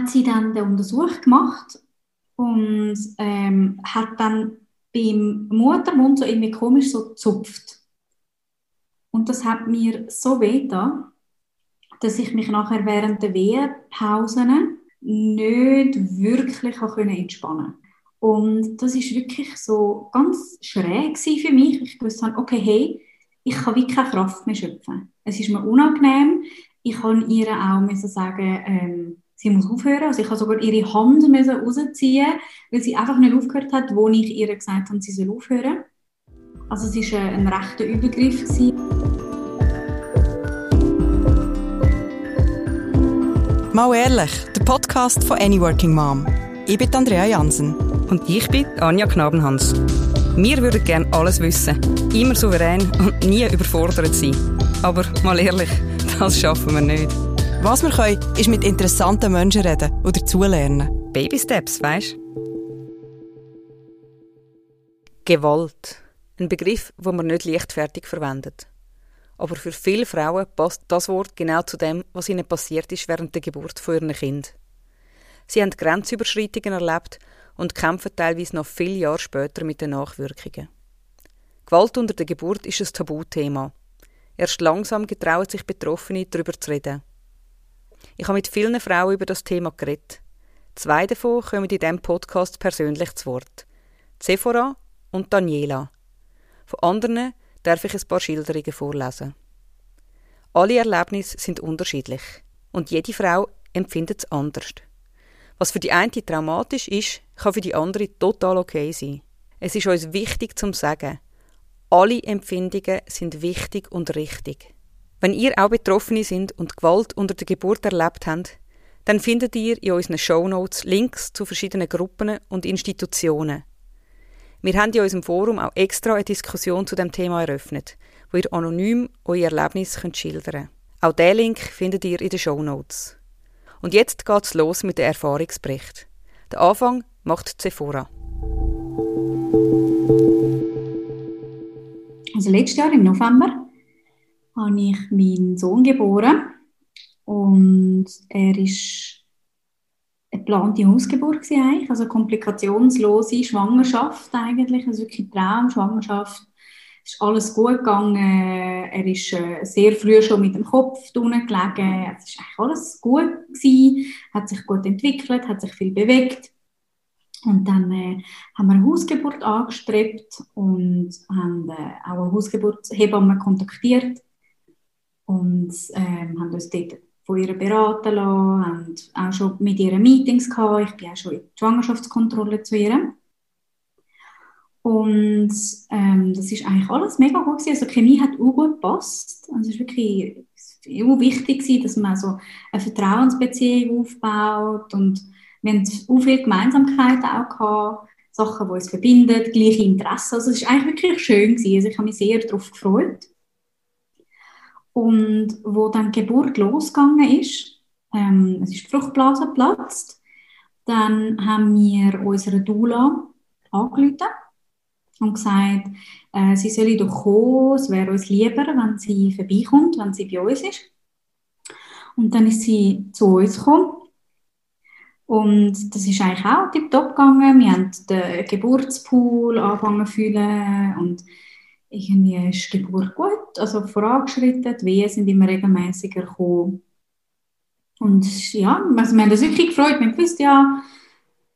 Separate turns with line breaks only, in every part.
hat sie dann den Untersuch gemacht und ähm, hat dann beim Muttermund so irgendwie komisch so gezupft. Und das hat mir so weh da, dass ich mich nachher während der Wehpausen nicht wirklich entspannen konnte. Und das ist wirklich so ganz schräg für mich. Ich wusste, okay, hey, ich kann wie keine Kraft mehr schöpfen. Es ist mir unangenehm. Ich kann ihr auch sagen, ähm, sie muss aufhören. Also ich habe sogar ihre Hand müssen rausziehen, weil sie einfach nicht aufgehört hat, wo ich ihr gesagt habe, sie soll aufhören. Also es war ein rechter Übergriff. Gewesen.
Mal ehrlich, der Podcast von Any Working Mom. Ich bin Andrea Jansen.
Und ich bin Anja Knabenhans. Wir würden gerne alles wissen, immer souverän und nie überfordert sein. Aber mal ehrlich, das schaffen wir nicht.
Was wir können, ist mit interessanten Menschen reden oder dazulernen.
Baby Steps, weißt Gewalt. Ein Begriff, den man nicht leichtfertig verwendet. Aber für viele Frauen passt das Wort genau zu dem, was ihnen passiert ist während der Geburt von ihrem Kind. Sie haben Grenzüberschreitungen erlebt und kämpfen teilweise noch viele Jahre später mit den Nachwirkungen. Gewalt unter der Geburt ist ein Tabuthema. Erst langsam getrauen sich Betroffene, darüber zu reden. Ich habe mit vielen Frauen über das Thema geredet. Zwei davon kommen in diesem Podcast persönlich zu Wort. Sephora und Daniela. Von anderen darf ich ein paar Schilderungen vorlesen. Alle Erlebnisse sind unterschiedlich und jede Frau empfindet es anders. Was für die eine traumatisch ist, kann für die andere total okay sein. Es ist uns wichtig zu sagen, alle Empfindungen sind wichtig und richtig. Wenn ihr auch Betroffene sind und Gewalt unter der Geburt erlebt habt, dann findet ihr in unseren Shownotes Links zu verschiedenen Gruppen und Institutionen. Wir haben in unserem Forum auch extra eine Diskussion zu dem Thema eröffnet, wo ihr anonym euer Erlebnis könnt schildern könnt. Auch diesen Link findet ihr in den Shownotes. Und jetzt geht's los mit dem Erfahrungsbericht. Der Anfang macht Sephora.
Also letztes Jahr im November habe ich meinen Sohn geboren und er ist eine geplante Hausgeburt eigentlich, also komplikationslose Schwangerschaft eigentlich, also wirklich Traumschwangerschaft ist alles gut gegangen. Er ist äh, sehr früh schon mit dem Kopf unten gelegen. Es ist eigentlich alles gut gewesen, hat sich gut entwickelt, hat sich viel bewegt. Und dann äh, haben wir eine Hausgeburt angestrebt und haben äh, auch eine Hausgeburtshebamme kontaktiert und ähm, haben uns dort von ihr beraten lassen, haben auch schon mit ihr Meetings gehabt. Ich bin auch schon in die Schwangerschaftskontrolle zu ihr. Und ähm, das ist eigentlich alles mega gut gewesen. Also die Chemie hat auch gut gepasst. Also es ist wirklich wichtig dass man so eine Vertrauensbeziehung aufbaut und wir haben auch viele Gemeinsamkeiten auch gehabt, Sachen, die uns verbinden, gleiche Interessen. Also es ist eigentlich wirklich schön gewesen. Also ich habe mich sehr darauf gefreut. Und wo dann die Geburt losgegangen ist, ähm, es ist die Fruchtblase geplatzt, dann haben wir unsere Dula angerufen und gesagt, äh, sie solle doch kommen, es wäre uns lieber, wenn sie vorbeikommt, wenn sie bei uns ist. Und dann ist sie zu uns gekommen. Und das ist eigentlich auch tiptop gegangen. Wir haben den Geburtspool angefangen zu fühlen und irgendwie ist die Geburt gut, also vorangeschritten. Die Wehen sind immer regelmäßiger gekommen. Und ja, also wir haben uns wirklich gefreut. Wir gewusst, ja,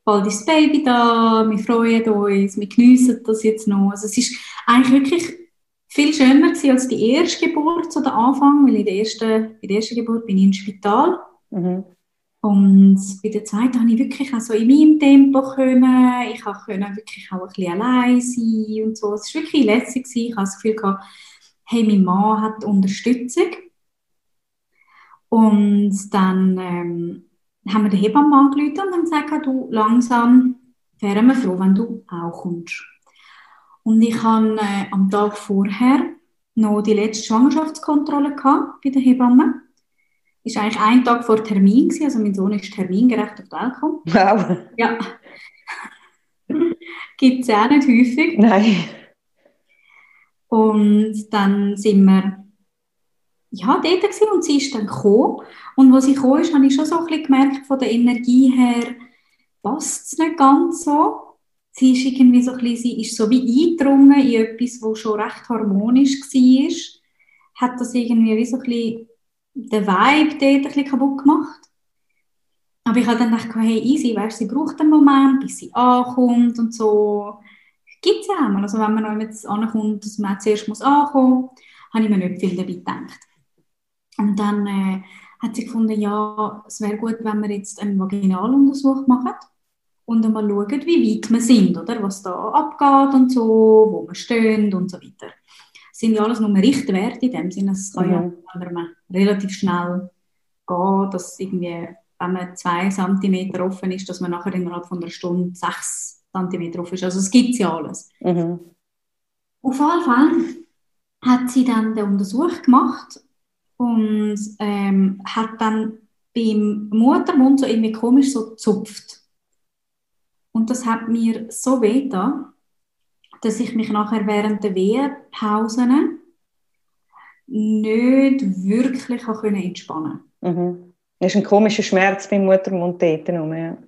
bald ist das Baby da, wir freuen uns, wir geniessen das jetzt noch. Also es ist eigentlich wirklich viel schöner gewesen als die erste Geburt, so der Anfang, weil in der ersten, in der ersten Geburt bin ich im Spital. Mhm. Und bei der zweiten habe ich wirklich auch so in meinem Tempo können. Ich konnte wirklich auch ein bisschen allein sein und so. Es war wirklich lässig. Ich habe das Gefühl gehabt, hey, mein Mann hat Unterstützung. Und dann ähm, haben wir den Hebammen angerufen und haben gesagt, du, langsam wären wir froh, wenn du auch kommst. Und ich hatte äh, am Tag vorher noch die letzte Schwangerschaftskontrolle gehabt bei der Hebamme. Ist eigentlich ein Tag vor Termin gewesen, also mein Sohn ist termingerecht auf die Welt gekommen.
Wow.
Ja. Gibt es auch nicht häufig.
Nein.
Und dann sind wir ja, dort gewesen und sie ist dann gekommen. Und als sie gekommen ist, habe ich schon so ein bisschen gemerkt, von der Energie her passt es nicht ganz so. Sie ist irgendwie so ein bisschen, sie ist so wie eingedrungen in etwas, was schon recht harmonisch war. Hat das irgendwie wie so ein bisschen den Vibe dort ein bisschen kaputt gemacht. Aber ich habe dann gedacht, hey, easy, weißt, sie braucht einen Moment, bis sie ankommt und so. Gibt es ja auch mal. Also wenn man jetzt ankommt, dass man zuerst muss ankommen muss, habe ich mir nicht viel dabei gedacht. Und dann äh, hat sie gefunden, ja, es wäre gut, wenn wir jetzt einen Vaginaluntersuch machen und einmal schauen, wie weit wir sind, oder? was da abgeht und so, wo wir stehen und so weiter. Das sind ja alles nur Richtwerte in dem Sinne, es kann mhm. ja relativ schnell gehen, dass irgendwie, wenn man zwei Zentimeter offen ist, dass man nachher innerhalb von einer Stunde sechs Zentimeter offen ist. Also es gibt ja alles. Mhm. Auf jeden Fall hat sie dann den Untersuch gemacht und ähm, hat dann beim Muttermund so irgendwie komisch so gezupft. Und das hat mir so weh da, dass ich mich nachher während der Wehpausen nicht wirklich entspannen
konnte. Mhm. Das ist ein komischer Schmerz beim Muttermund dort ja.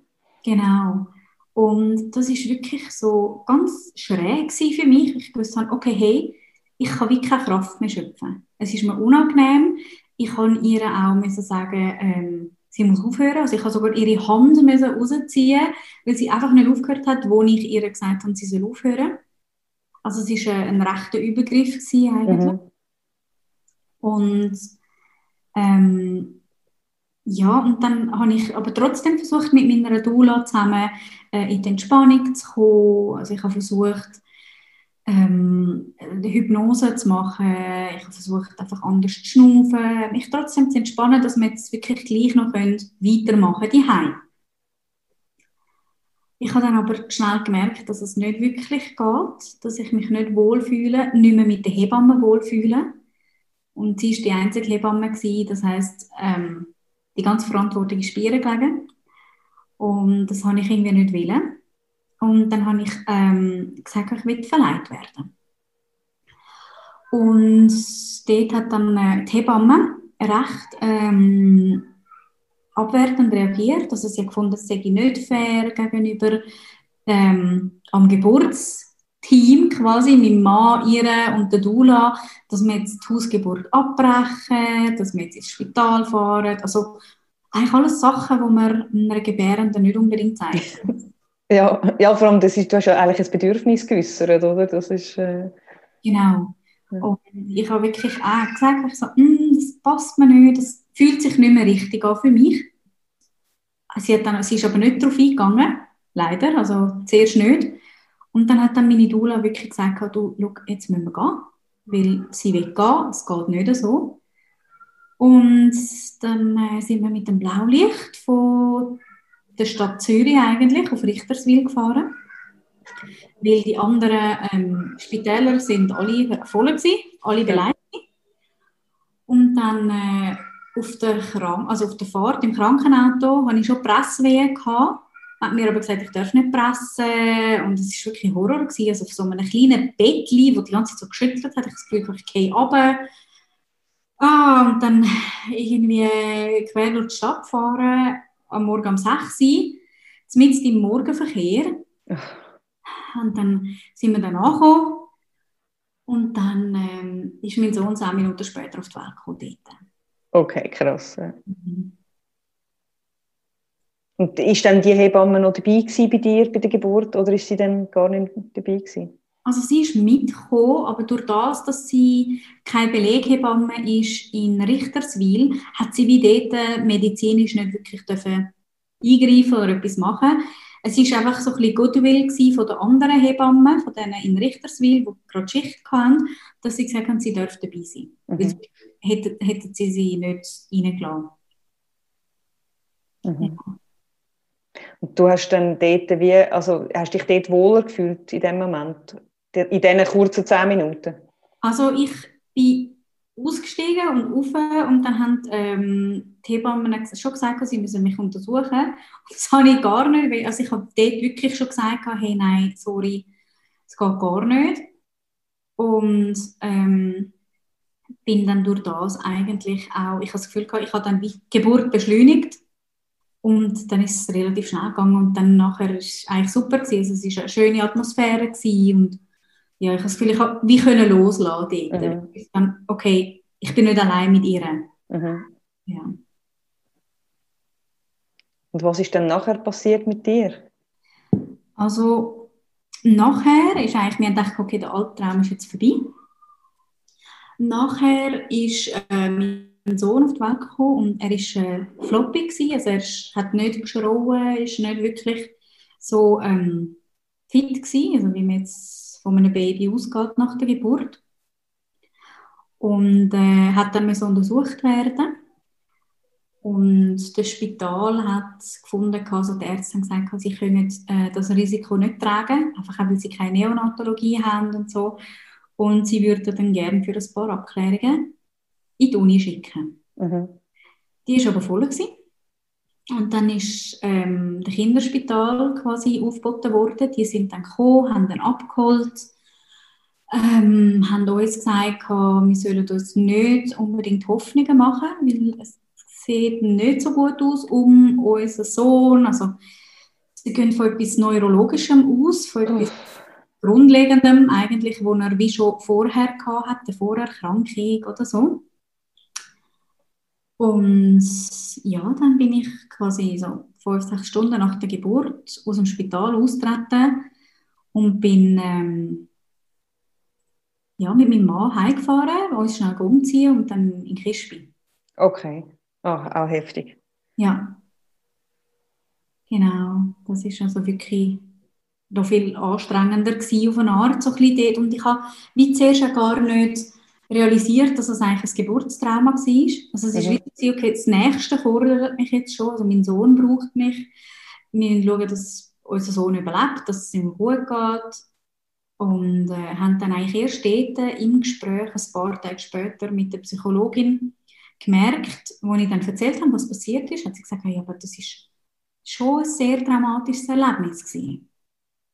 Genau. Und das ist wirklich so ganz schräg für mich. Ich wusste, okay, hey, ich kann wirklich keine Kraft mehr schöpfen. Es ist mir unangenehm. Ich kann ihr auch müssen sagen, ähm, sie muss aufhören. Also ich habe sogar ihre Hand müssen rausziehen, weil sie einfach nicht aufgehört hat, wo ich ihr gesagt habe, sie soll aufhören. Also es war ein, ein rechter Übergriff eigentlich. Mhm. Und ähm, ja, und dann habe ich aber trotzdem versucht, mit meiner Doula zusammen äh, in die Entspannung zu kommen. Also ich habe versucht, ähm, Hypnose zu machen. Ich habe versucht, einfach anders zu schnaufen, mich trotzdem zu entspannen, dass wir jetzt wirklich gleich noch weitermachen können, Ich habe dann aber schnell gemerkt, dass es nicht wirklich geht, dass ich mich nicht wohlfühle, nicht mehr mit der Hebamme wohlfühle. Und sie war die einzige Hebamme, gewesen, das heisst, ähm, die ganze Verantwortung ist bei ihr gelegen. Und das habe ich irgendwie nicht wollen. Und dann habe ich ähm, gesagt, ich will verleiht werden. Und dort hat dann äh, die Hebamme recht ähm, abwertend reagiert. Also sie hat gefunden, es sei nicht fair gegenüber ähm, am Geburtsteam quasi, meinem Mann, ihr und der Dula, dass wir jetzt die Hausgeburt abbrechen, dass wir jetzt ins Spital fahren. Also eigentlich alles Sachen, die man einer Gebärenden nicht unbedingt zeigt.
Ja, ja vor allem, das ist, du hast ja eigentlich ein Bedürfnis geäußert, oder? Das ist, äh...
Genau. Ja. Und ich habe wirklich auch gesagt, ich so, mm, das passt mir nicht, das fühlt sich nicht mehr richtig an für mich. Sie, hat dann, sie ist aber nicht darauf eingegangen, leider, also zuerst nicht. Und dann hat dann meine Dula wirklich gesagt, du, schau, jetzt müssen wir gehen, weil sie will gehen, es geht nicht so. Und dann äh, sind wir mit dem Blaulicht von der Stadt Zürich eigentlich auf Richterswil gefahren, weil die anderen ähm, Spitäler sind alle voll gewesen, alle beleidigt. Und dann äh, auf, der Krank also auf der Fahrt im Krankenauto hatte ich schon Presswehen gehabt. Hat mir aber gesagt, ich darf nicht pressen. Und es war wirklich Horror. Gewesen. Also auf so einem kleinen Bettchen, das die ganze Zeit so geschüttelt hat, ich das Gefühl, ich gehe runter. Ah, und dann irgendwie quer durch die Stadt fahren am Morgen um 6 Uhr, mitten im Morgenverkehr. Und dann sind wir dann angekommen. Und dann ähm, ist mein Sohn zehn Minuten später auf die Welt gekommen. Dort.
Okay, krass. Mhm. Und ist dann die Hebamme noch dabei bei dir bei der Geburt oder ist sie dann gar nicht dabei gewesen?
Also sie ist mitgekommen, aber durch das, dass sie keine Beleghebamme ist in Richterswil, hat sie wie dort äh, medizinisch nicht wirklich dürfen eingreifen oder etwas machen. Es war einfach so ein bisschen Goodwill von den anderen Hebammen, von denen in Richterswil, die gerade Schicht hatten, dass sie gesagt haben, sie dürfen dabei sein. Mhm. Hätten, hätten sie sie nicht reingelassen.
Mhm. Ja. Und du hast dann dort wie, also hast dich dort wohler gefühlt in dem Moment? in diesen kurzen zehn Minuten?
Also ich bin ausgestiegen und rauf und dann haben ähm, die Hebammen schon gesagt, sie müssen mich untersuchen. das habe ich gar nicht, also ich habe dort wirklich schon gesagt, hey, nein, sorry, es geht gar nicht. Und ähm, bin dann durch das eigentlich auch, ich habe das Gefühl gehabt, ich habe dann die Geburt beschleunigt und dann ist es relativ schnell gegangen und dann nachher ist es eigentlich super gewesen. Also es war eine schöne Atmosphäre gewesen und ja, ich habe das Gefühl, ich habe wie können loslassen dort. Mhm. Dann, okay, ich bin nicht allein mit ihr. Mhm. Ja.
Und was ist dann nachher passiert mit dir?
Also nachher ist eigentlich, wir haben gedacht, okay, der Albtraum ist jetzt vorbei. Nachher ist äh, Sohn auf die Welt gekommen und er war äh, floppy gewesen, also er ist, hat nicht geschrauen, ist nicht wirklich so ähm, fit gewesen, also wie man jetzt von einem Baby ausgeht nach der Geburt. Und äh, hat dann so untersucht werden. Und das Spital hat gefunden, also die Ärzte haben gesagt, sie können äh, das Risiko nicht tragen, einfach weil sie keine Neonatologie haben und so. Und sie würden dann gerne für ein paar Abklärungen in die Uni schicken. Mhm. Die war aber voll. Gewesen. Und dann ist ähm, das Kinderspital quasi aufgeboten worden. Die sind dann gekommen, haben dann abgeholt, ähm, haben uns gesagt, wir sollen uns nicht unbedingt Hoffnungen machen, weil es sieht nicht so gut aus um unseren Sohn. Also, sie gehen von etwas Neurologischem aus, von etwas Grundlegendem eigentlich, wo er wie schon vorher hatte, eine Vorerkrankung oder so. Und ja, dann bin ich quasi so fünf, sechs Stunden nach der Geburt aus dem Spital austreten und bin ähm, ja, mit meinem Mann heimgefahren, uns schnell umziehen und dann in Kispi.
Okay, auch, auch heftig.
Ja, genau. Das ist also wirklich noch viel anstrengender gewesen auf eine Art, so ein bisschen Und ich habe wie zuerst gar nicht realisiert, dass es eigentlich ein Geburtstrauma war. Also es ist wie, okay, das Nächste fordert mich jetzt schon, also mein Sohn braucht mich. Wir schauen, dass unser Sohn überlebt, dass es ihm gut geht. Und äh, haben dann eigentlich erst dort im Gespräch, ein paar Tage später, mit der Psychologin gemerkt, wo ich dann erzählt habe, was passiert ist, hat sie gesagt, ja, aber das ist schon ein sehr dramatisches Erlebnis gewesen.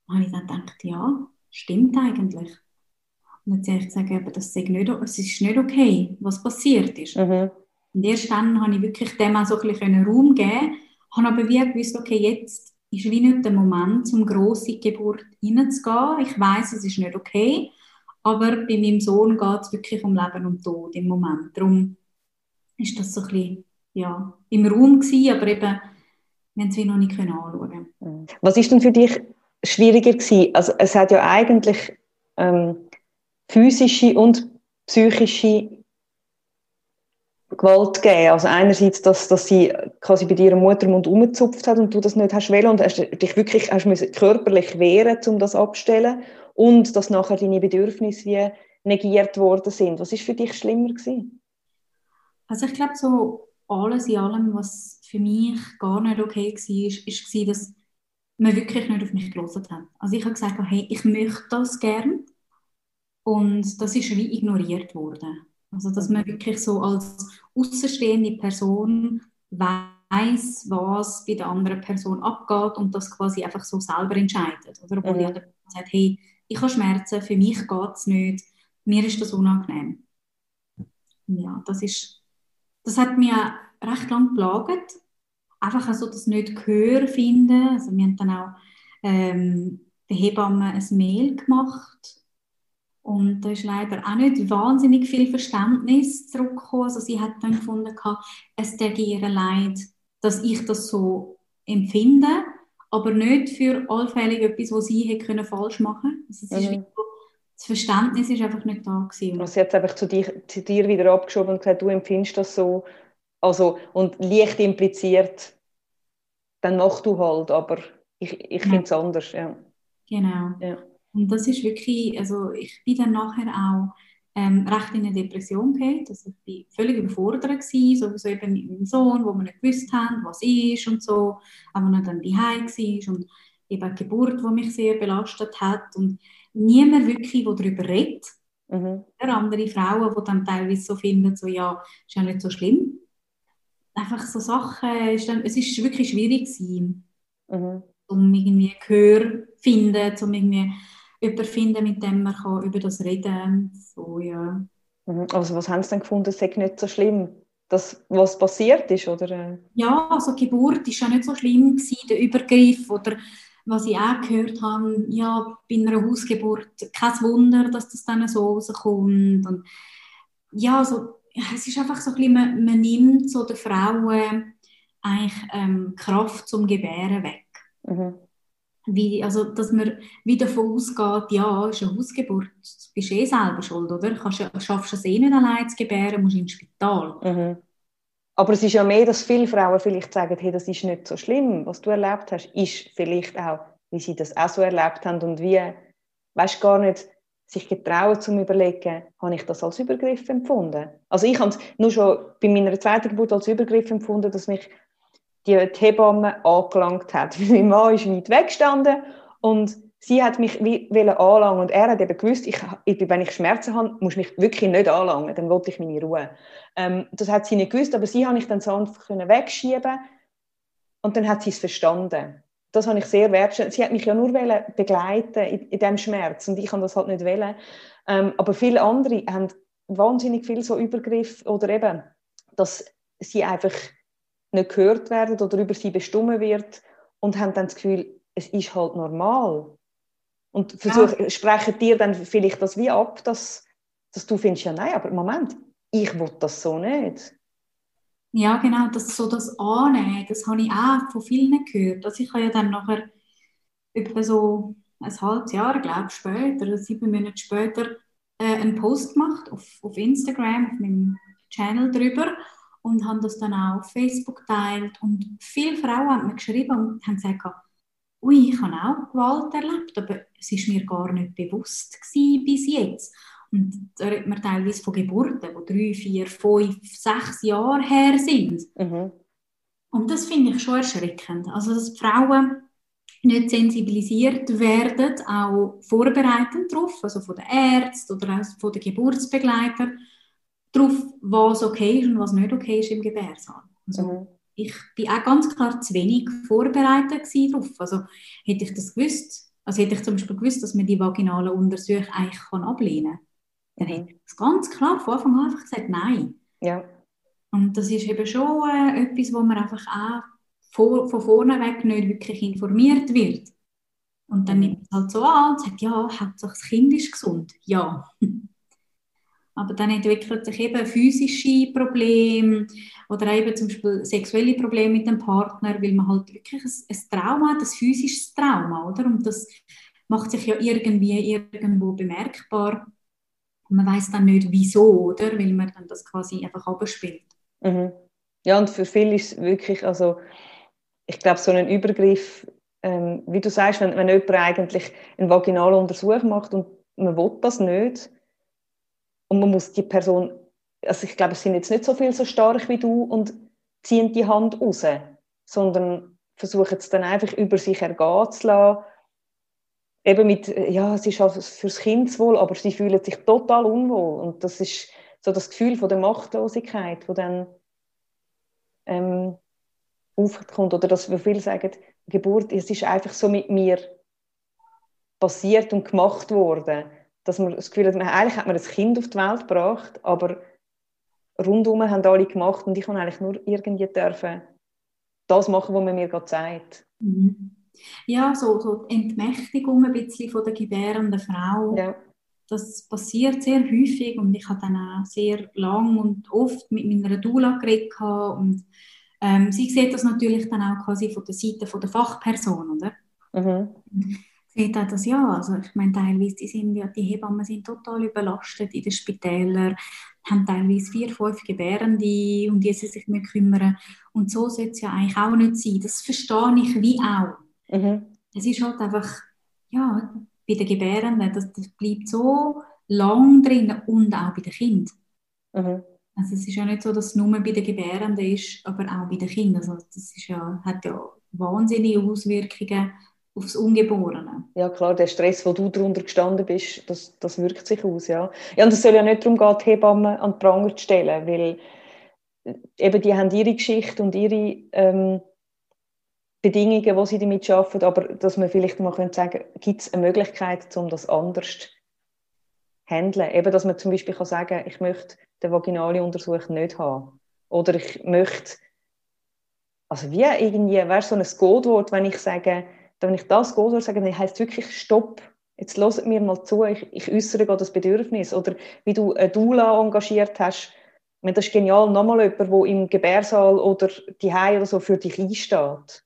Habe ich dann gedacht, ja, stimmt eigentlich. Und dann habe ich gesagt, aber das ist nicht, es ist nicht okay, was passiert ist. Mhm. Und erst dann habe ich wirklich dem auch so ein bisschen Raum geben habe aber wie gewusst, okay, jetzt ist wie nicht der Moment, um gross in die Geburt reinzugehen. Ich weiß, es ist nicht okay, aber bei meinem Sohn geht es wirklich um Leben und Tod im Moment. Darum ist das so ein bisschen ja, im Raum gewesen, aber eben, wir haben es wie noch nicht anschauen
können. Was ist denn für dich schwieriger gewesen? Also es hat ja eigentlich ähm, physische und psychische Gewalt gegeben. Also einerseits, dass, dass sie quasi bei dir Muttermund umgezupft hat und du das nicht hast wollen und hast dich wirklich hast körperlich wehren, um das abzustellen und dass nachher deine Bedürfnisse wie negiert worden sind. Was ist für dich schlimmer gewesen?
Also ich glaube so alles in allem, was für mich gar nicht okay war, ist, dass man wirklich nicht auf mich gelesen hat. Also ich habe gesagt, hey, ich möchte das gern und das ist wie ignoriert worden. Also dass man wirklich so als außenstehende Person weiß, was bei der anderen Person abgeht und das quasi einfach so selber entscheidet. Oder obwohl mhm. die andere Person sagt, hey, ich habe Schmerzen, für mich geht es nicht, mir ist das unangenehm. Ja, das ist, das hat mich recht lang plagt. Einfach also das nicht Gehör finden. Also wir haben dann auch ähm, der Hebamme ein Mail gemacht und da ist leider auch nicht wahnsinnig viel Verständnis zurückgekommen. Also sie hat dann gefunden, es täte ihr leid, dass ich das so empfinde, aber nicht für allfällig etwas, was sie hätte können falsch machen also mhm. ist Das Verständnis ist einfach nicht da gewesen.
Also sie hat es einfach zu dir, zu dir wieder abgeschoben und gesagt, du empfindest das so, also und leicht impliziert, dann mach du halt, aber ich, ich ja. finde es anders. Ja.
Genau. Ja. Und das ist wirklich, also ich bin dann nachher auch ähm, recht in eine Depression gegangen. Also ich war völlig überfordert gewesen, sowieso eben mit meinem Sohn, wo wir nicht gewusst haben, was ist und so, aber noch dann daheim war und eben die Geburt, die mich sehr belastet hat und niemand wirklich, der darüber redet. Mhm. Andere Frauen, die dann teilweise so finden, so ja, ist ja nicht so schlimm. Einfach so Sachen, ist dann, es ist wirklich schwierig gewesen, mhm. um irgendwie Gehör zu finden, um irgendwie jemanden finden, mit dem man kann über das reden kann. So, ja.
Mhm. Also was haben Sie denn gefunden, es sei nicht so schlimm? Das, was passiert ist, oder?
Ja, also die Geburt war ja nicht so schlimm, gewesen, der Übergriff oder was ich auch gehört habe, ja, bei einer Hausgeburt, kein Wunder, dass das dann so rauskommt. Und ja, also, es ist einfach so ein bisschen, man, man nimmt so den Frauen eigentlich ähm, Kraft zum Gebären weg. Mhm. Wie, also, dass man wieder davon ausgeht, ja, ist eine Hausgeburt, du bist eh selber schuld, oder? Kannst, schaffst du es eh nicht allein zu gebären, musst ins Spital.
Mhm. Aber es ist ja mehr, dass viele Frauen vielleicht sagen, hey, das ist nicht so schlimm, was du erlebt hast, ist vielleicht auch, wie sie das auch so erlebt haben und wie, weißt gar nicht, sich getrauen zu überlegen, habe ich das als Übergriff empfunden? Also ich habe es nur schon bei meiner zweiten Geburt als Übergriff empfunden, dass mich die Hebamme angelangt hat. Mein Mann ist weit weggestanden und sie hat mich wie anlangen und er hat eben gewusst, ich, wenn ich Schmerzen habe, muss ich mich wirklich nicht anlangen, dann wollte ich meine Ruhe. Ähm, das hat sie nicht gewusst, aber sie habe ich dann so einfach wegschieben und dann hat sie es verstanden. Das habe ich sehr wertschätzen. Sie hat mich ja nur begleiten in, in diesem Schmerz und ich kann das halt nicht wählen. Ähm, aber viele andere haben wahnsinnig viel so Übergriff oder eben, dass sie einfach nicht gehört werden oder über sie bestimmt wird und haben dann das Gefühl, es ist halt normal. Und versuch, ja. sprechen dir dann vielleicht das wie ab, dass, dass du findest, ja nein, aber Moment, ich will das so nicht.
Ja, genau, das so das Annehmen, das habe ich auch von vielen gehört. Also ich habe ja dann nachher etwa so ein halbes Jahr, glaube ich, später, sieben Monate später, äh, einen Post gemacht auf, auf Instagram, auf meinem Channel drüber und haben das dann auch auf Facebook geteilt und viele Frauen haben mir geschrieben und haben gesagt, ui, ich habe auch Gewalt erlebt, aber es ist mir gar nicht bewusst gewesen bis jetzt. Und da redet man teilweise von Geburten, die drei, vier, fünf, sechs Jahre her sind. Mhm. Und das finde ich schon erschreckend. Also, dass Frauen nicht sensibilisiert werden, auch vorbereitend darauf, also von den Ärzten oder auch von den Geburtsbegleitern, darauf, was okay ist und was nicht okay ist im Gebärsaal. Also, mhm. Ich bin auch ganz klar zu wenig vorbereitet darauf. Also hätte ich das gewusst, also hätte ich zum Beispiel gewusst, dass man die vaginalen Untersuchungen eigentlich ablehnen kann, dann hätte ich das ganz klar von Anfang an einfach gesagt, nein.
Ja.
Und das ist eben schon äh, etwas, wo man einfach auch vor, von vorne weg nicht wirklich informiert wird. Und dann mhm. nimmt es halt so an und sagt, ja, Hauptsache das Kind ist gesund. Ja. Aber dann entwickelt sich eben physische Probleme oder eben zum Beispiel sexuelle Probleme mit dem Partner, weil man halt wirklich ein, ein Trauma hat, ein physisches Trauma, oder? Und das macht sich ja irgendwie irgendwo bemerkbar. Und man weiß dann nicht, wieso, oder? Weil man dann das quasi einfach abspielt.
Mhm. Ja, und für viele ist es wirklich, also ich glaube, so ein Übergriff, ähm, wie du sagst, wenn, wenn jemand eigentlich einen vaginalen Untersuch macht und man will das nicht, und man muss die Person, also ich glaube, es sind jetzt nicht so viel so stark wie du und ziehen die Hand raus, sondern versuchen es dann einfach über sich ergehen zu lassen. Eben mit, ja, es ist halt fürs Kindeswohl, aber sie fühlen sich total unwohl. Und das ist so das Gefühl von der Machtlosigkeit, wo dann ähm, aufkommt. Oder dass wir viele sagen, Geburt, es ist einfach so mit mir passiert und gemacht worden dass man das Gefühl hat, eigentlich hat man ein Kind auf die Welt gebracht, aber rundum haben alle gemacht und ich kann eigentlich nur irgendwie dürfen das machen, was man mir gerade sagt.
Mhm. Ja, so, so die Entmächtigung ein bisschen von der gebärenden Frau. Ja. Das passiert sehr häufig und ich habe dann auch sehr lang und oft mit meiner Dula geredet und ähm, sie sieht das natürlich dann auch quasi von der Seite von der Fachperson, oder? Mhm sieht auch das ja. Also ich meine, teilweise die sind ja, die Hebammen sind total überlastet in den Spitälern, haben teilweise vier, fünf Gebärende, um die sie sich mehr kümmern. Und so sollte es ja eigentlich auch nicht sein. Das verstehe ich wie auch. Mhm. Es ist halt einfach, ja, bei den Gebärenden, das, das bleibt so lang drin und auch bei den Kindern. Mhm. Also es ist ja nicht so, dass es nur bei den Gebärenden ist, aber auch bei den Kindern. Also das ist ja, hat ja wahnsinnige Auswirkungen aufs Ungeborene.
Ja klar, der Stress, wo du darunter gestanden bist, das, das wirkt sich aus, ja. Ja, und es soll ja nicht darum gehen, die Hebammen an den Pranger zu stellen, weil äh, eben die haben ihre Geschichte und ihre ähm, Bedingungen, wo sie damit arbeiten, aber dass man vielleicht mal sagen könnte, gibt es eine Möglichkeit, um das anders handeln. Eben, dass man zum Beispiel kann sagen ich möchte den vaginale Untersuch nicht haben. Oder ich möchte, also wie irgendwie, wäre so ein Codewort, wenn ich sage, wenn ich das Codewort sage, dann heisst es wirklich Stopp. Jetzt hört mir mal zu, ich, ich äußere das Bedürfnis. Oder wie du eine Dula engagiert hast, das ist genial, nochmal jemand, der im Gebärsaal oder die oder so für dich einsteht.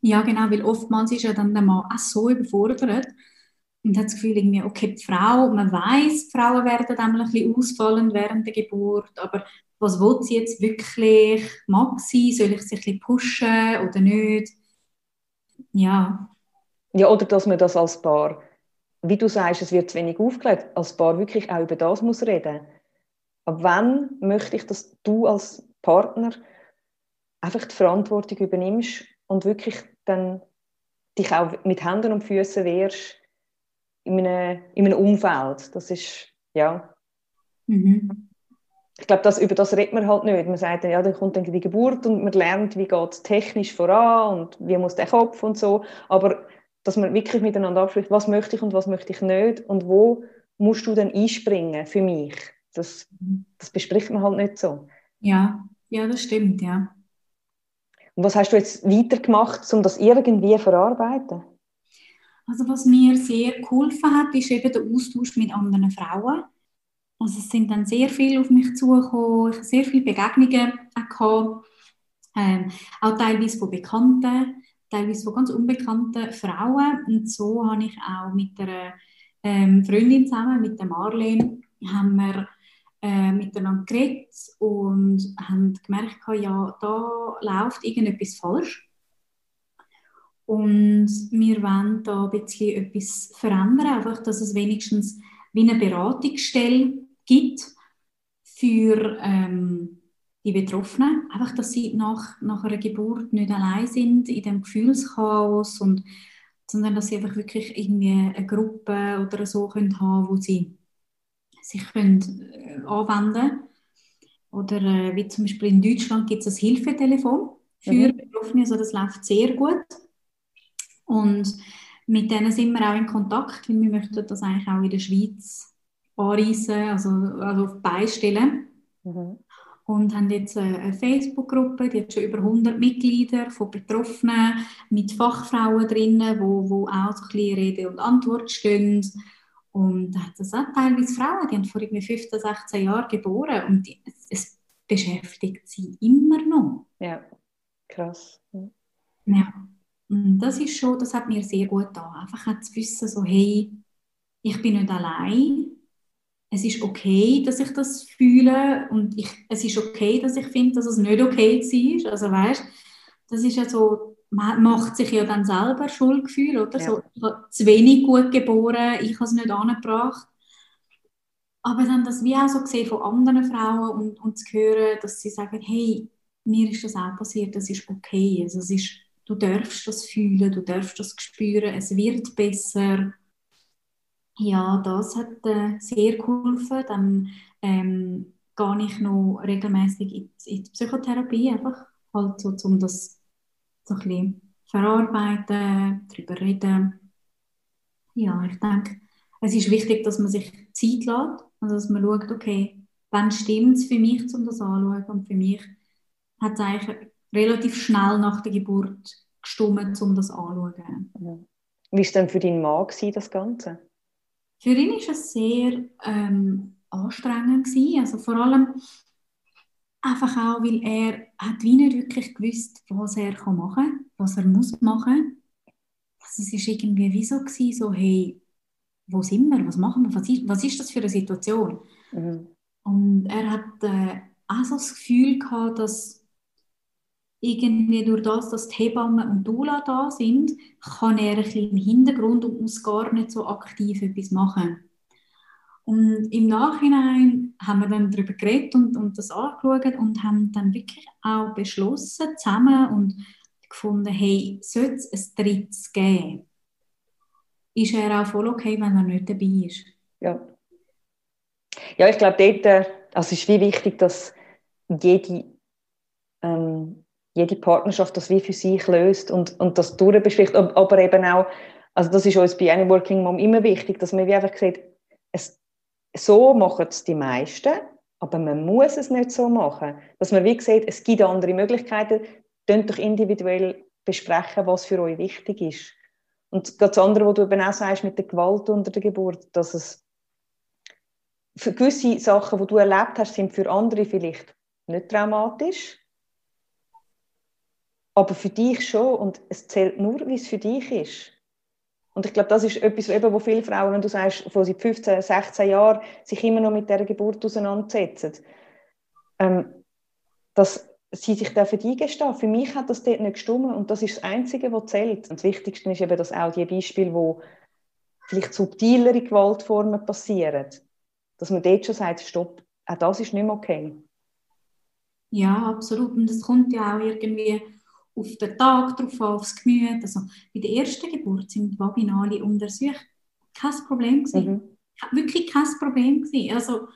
Ja, genau, weil oftmals ist ja dann der Mann auch so überfordert und hat das Gefühl, irgendwie, okay, die Frau, man weiß, Frauen werden dann ein bisschen ausfallen während der Geburt, aber was will sie jetzt wirklich? Mag sie? Soll ich sie ein bisschen pushen oder nicht? Ja.
Ja, oder dass man das als Paar, wie du sagst, es wird zu wenig aufgelegt, als Paar wirklich auch über das muss reden. Ab wann möchte ich, dass du als Partner einfach die Verantwortung übernimmst und wirklich dann dich auch mit Händen und Füßen wehrst in einem, in einem Umfeld. Das ist, ja. Mhm. Ich glaube, das, über das redet man halt nicht. Man sagt dann, ja, dann kommt dann die Geburt und man lernt, wie geht es technisch voran und wie muss der Kopf und so. Aber dass man wirklich miteinander abspricht, was möchte ich und was möchte ich nicht und wo musst du dann einspringen für mich. Das, das bespricht man halt nicht so.
Ja, ja, das stimmt, ja.
Und was hast du jetzt weitergemacht, um das irgendwie zu verarbeiten?
Also was mir sehr geholfen hat, ist eben der Austausch mit anderen Frauen. Also es sind dann sehr viele auf mich zugekommen, ich habe sehr viele Begegnungen gehabt, ähm, auch teilweise von Bekannten, teilweise von ganz unbekannten Frauen. Und so habe ich auch mit einer ähm, Freundin zusammen, mit der Marlene, haben wir äh, miteinander geredet und haben gemerkt, ja, da läuft irgendetwas falsch. Und wir wollen da ein bisschen etwas verändern, einfach, dass es wenigstens wie eine Beratungsstelle gibt für ähm, die Betroffenen. Einfach, dass sie nach, nach einer Geburt nicht allein sind in dem Gefühlschaos, und, sondern dass sie einfach wirklich irgendwie eine Gruppe oder so können haben, wo sie sich können, äh, anwenden Oder äh, wie zum Beispiel in Deutschland gibt es ein Hilfetelefon für mhm. Betroffene, also das läuft sehr gut. Und mit denen sind wir auch in Kontakt, weil wir möchten das eigentlich auch in der Schweiz anreisen, also, also beistellen. Mhm. Und haben jetzt eine Facebook-Gruppe, die hat schon über 100 Mitglieder von Betroffenen mit Fachfrauen drinnen, wo, wo auch so ein bisschen Rede und Antwort stehen. Und da hat es auch teilweise Frauen, die haben vor irgendwie 15, 16 Jahren geboren und die, es beschäftigt sie immer noch.
Ja, krass.
Ja, und das ist schon, das hat mir sehr gut getan. Einfach zu wissen, so, hey, ich bin nicht allein. Es ist okay, dass ich das fühle und ich, es ist okay, dass ich finde, dass es nicht okay war. Also weißt, das ist ja so man macht sich ja dann selber Schuldgefühl, oder? Ja. So, ich habe zu wenig gut geboren, ich habe es nicht angebracht. Aber dann das wie auch so gesehen von anderen Frauen und, und zu hören, dass sie sagen, hey, mir ist das auch passiert, das ist okay. Also es ist, du darfst das fühlen, du darfst das spüren, es wird besser. Ja, das hat äh, sehr geholfen. Dann ähm, gehe ich noch regelmäßig in, in die Psychotherapie, einfach halt so, um das so ein bisschen verarbeiten, darüber reden. Ja, ich denke, es ist wichtig, dass man sich Zeit lässt also dass man schaut, okay, wann stimmt es für mich, um das anzuschauen. Und für mich hat es eigentlich relativ schnell nach der Geburt gestimmt, um das anzuschauen.
Wie war es denn für deinen Mann, das Ganze?
Für ihn war es sehr ähm, anstrengend. Gewesen. Also vor allem Einfach auch, weil er hat wie nicht wirklich gewusst, was er machen kann, was er muss machen. Also es war irgendwie wie so, gewesen, so hey, wo sind wir, was machen wir, was ist, was ist das für eine Situation? Mhm. Und er hat äh, auch so das Gefühl gehabt, dass irgendwie durch das, dass die Hebammen und Dula da sind, kann er ein bisschen im Hintergrund und muss gar nicht so aktiv etwas machen. Und im Nachhinein haben wir dann darüber geredet und, und das angeschaut und haben dann wirklich auch beschlossen zusammen und gefunden, hey, sollte es ein drittes geben, ist er auch voll okay, wenn er nicht dabei ist.
Ja, ja ich glaube, dort äh, also es ist wie wichtig, dass jede, jede Partnerschaft das wie für sich löst und, und das durchbespricht, aber eben auch, also das ist uns bei Any Working Mom immer wichtig, dass man wie einfach sagt, es so machen es die meisten, aber man muss es nicht so machen. Dass man wie gesagt, es gibt andere Möglichkeiten, könnt doch individuell besprechen, was für euch wichtig ist. Und das andere, was du eben auch sagst mit der Gewalt unter der Geburt, dass es für gewisse Sachen, die du erlebt hast, sind für andere vielleicht nicht traumatisch, aber für dich schon und es zählt nur, wie es für dich ist. Und ich glaube, das ist etwas, eben, wo viele Frauen, wenn du sagst, von seit 15, 16 Jahren sich immer noch mit dieser Geburt auseinandersetzen, ähm, dass sie sich dürfen eingestehen. Für mich hat das dort nicht gestimmt und das ist das Einzige, was zählt. Und das Wichtigste ist eben, dass auch die Beispiele, wo vielleicht subtilere Gewaltformen passieren, dass man dort schon sagt, stopp, auch das ist nicht mehr okay.
Ja, absolut. Und es kommt ja auch irgendwie auf den Tag drauf an, aufs Gemüt. Also bei der ersten Geburt sind vaginale Untersuchungen kein Problem gewesen. Mhm. Wirklich kein Problem gewesen. Also,